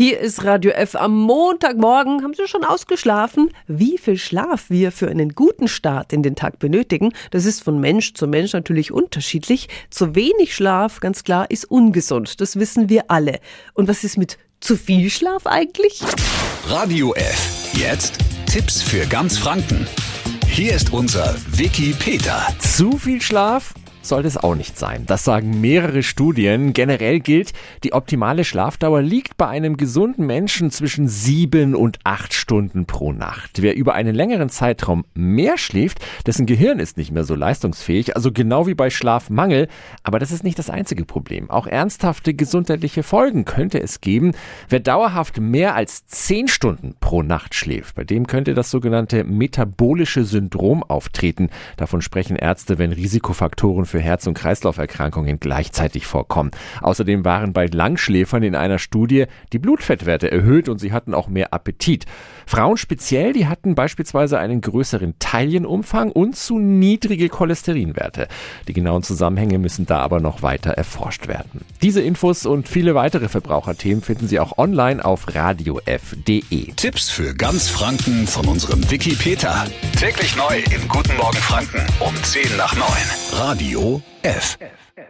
Hier ist Radio F am Montagmorgen. Haben Sie schon ausgeschlafen? Wie viel Schlaf wir für einen guten Start in den Tag benötigen, das ist von Mensch zu Mensch natürlich unterschiedlich. Zu wenig Schlaf, ganz klar, ist ungesund. Das wissen wir alle. Und was ist mit zu viel Schlaf eigentlich? Radio F. Jetzt Tipps für ganz Franken. Hier ist unser Wiki Peter. Zu viel Schlaf? Sollte es auch nicht sein. Das sagen mehrere Studien. Generell gilt, die optimale Schlafdauer liegt bei einem gesunden Menschen zwischen sieben und acht Stunden pro Nacht. Wer über einen längeren Zeitraum mehr schläft, dessen Gehirn ist nicht mehr so leistungsfähig, also genau wie bei Schlafmangel. Aber das ist nicht das einzige Problem. Auch ernsthafte gesundheitliche Folgen könnte es geben. Wer dauerhaft mehr als zehn Stunden pro Nacht schläft, bei dem könnte das sogenannte metabolische Syndrom auftreten. Davon sprechen Ärzte, wenn Risikofaktoren für für Herz- und Kreislauferkrankungen gleichzeitig vorkommen. Außerdem waren bei Langschläfern in einer Studie die Blutfettwerte erhöht und sie hatten auch mehr Appetit. Frauen speziell, die hatten beispielsweise einen größeren Taillenumfang und zu niedrige Cholesterinwerte. Die genauen Zusammenhänge müssen da aber noch weiter erforscht werden. Diese Infos und viele weitere Verbraucherthemen finden Sie auch online auf radiof.de. Tipps für ganz Franken von unserem Wiki Peter. Täglich neu im Guten Morgen Franken um 10 nach 9. Radio F. F. F.